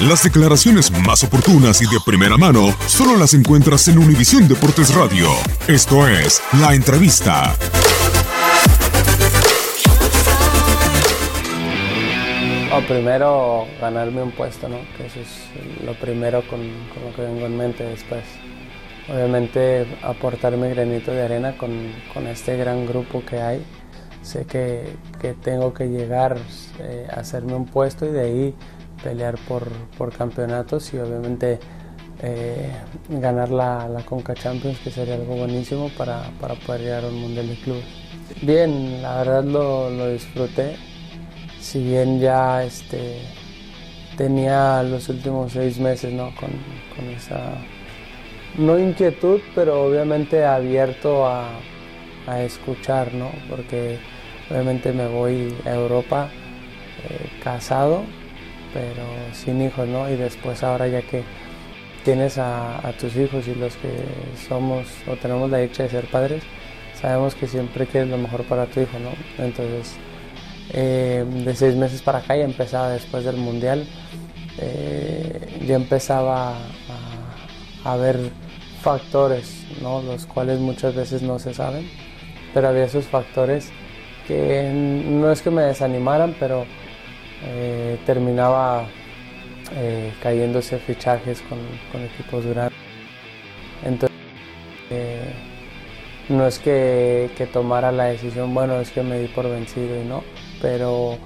Las declaraciones más oportunas y de primera mano solo las encuentras en Univisión Deportes Radio. Esto es La Entrevista. primero ganarme un puesto, ¿no? Que eso es lo primero con, lo que vengo en mente después. Obviamente aportar mi granito de arena con, con este gran grupo que hay. Sé que, que tengo que llegar eh, a hacerme un puesto y de ahí pelear por, por campeonatos y obviamente eh, ganar la, la, Conca Champions, que sería algo buenísimo para, para poder llegar a un Mundial de Clubes. Bien, la verdad lo, lo disfruté si bien ya este, tenía los últimos seis meses ¿no? con, esa, no inquietud, pero obviamente abierto a, escuchar, ¿no? porque obviamente me voy a Europa eh, casado, pero sin hijos, ¿no? y después ahora ya que tienes a, a, tus hijos y los que somos o tenemos la dicha de ser padres, sabemos que siempre quieres lo mejor para tu hijo, ¿no? Entonces, eh, de seis meses para acá, ya empezaba después del Mundial, eh, ya empezaba a, ver factores, ¿no? los cuales muchas veces no se saben, pero había esos factores que no es que me desanimaran, pero eh, terminaba cayéndose fichajes con, equipos grandes. Entonces, no es que, que, tomara la decisión, bueno, es que me di por vencido y no, pero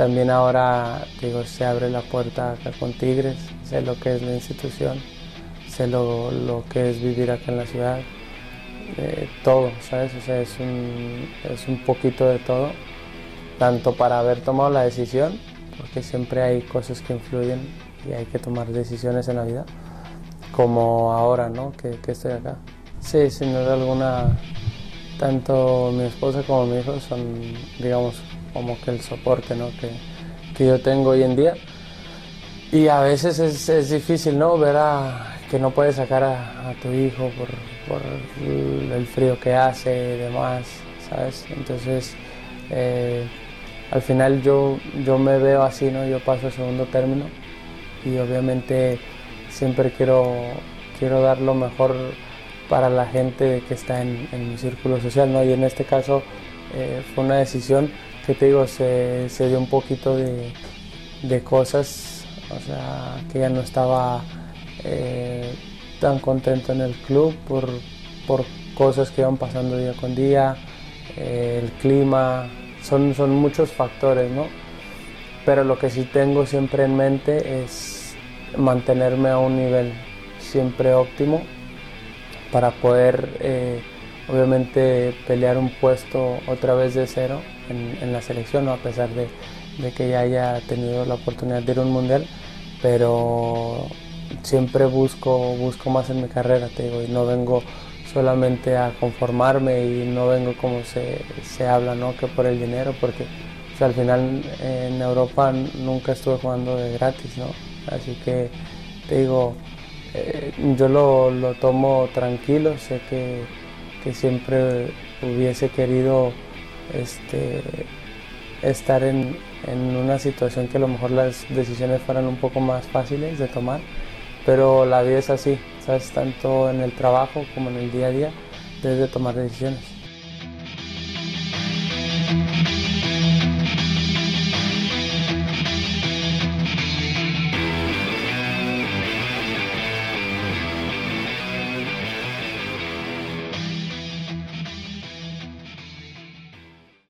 también ahora digo, se abre la puerta acá con Tigres, sé lo que es la institución, sé lo, lo que es vivir acá en la ciudad, eh, todo, ¿sabes? O sea, es un, es un poquito de todo, tanto para haber tomado la decisión, porque siempre hay cosas que influyen y hay que tomar decisiones en la vida, como ahora, ¿no? Que, que estoy acá. Sí, sin duda alguna, tanto mi esposa como mi hijo son, digamos, como que el soporte ¿no? que, que, yo tengo hoy en día. Y a veces es, es difícil ¿no? ver a, que no puedes sacar a, tu hijo por, por, el frío que hace y demás, ¿sabes? Entonces, eh, al final yo, yo me veo así, ¿no? Yo paso a segundo término y obviamente siempre quiero, quiero dar lo mejor para la gente que está en, en mi círculo social, ¿no? Y en este caso eh, fue una decisión que te digo, se, se dio un poquito de, de, cosas, o sea, que ya no estaba eh, tan contento en el club por, por, cosas que iban pasando día con día, eh, el clima, son, son muchos factores, ¿no? Pero lo que sí tengo siempre en mente es mantenerme a un nivel siempre óptimo para poder eh, obviamente pelear un puesto otra vez de cero en, la selección, a pesar de, que ya haya tenido la oportunidad de ir a un mundial, pero siempre busco, busco más en mi carrera, te digo, y no vengo solamente a conformarme y no vengo como se, se habla, ¿no? que por el dinero, porque al final en Europa nunca estuve jugando de gratis, ¿no? así que te digo, eh, yo lo, lo, tomo tranquilo, sé que, que siempre hubiese querido este, estar en, una situación que a lo mejor las decisiones fueran un poco más fáciles de tomar, pero la vida es así, ¿sabes? Tanto en el trabajo como en el día a día, debes de tomar decisiones.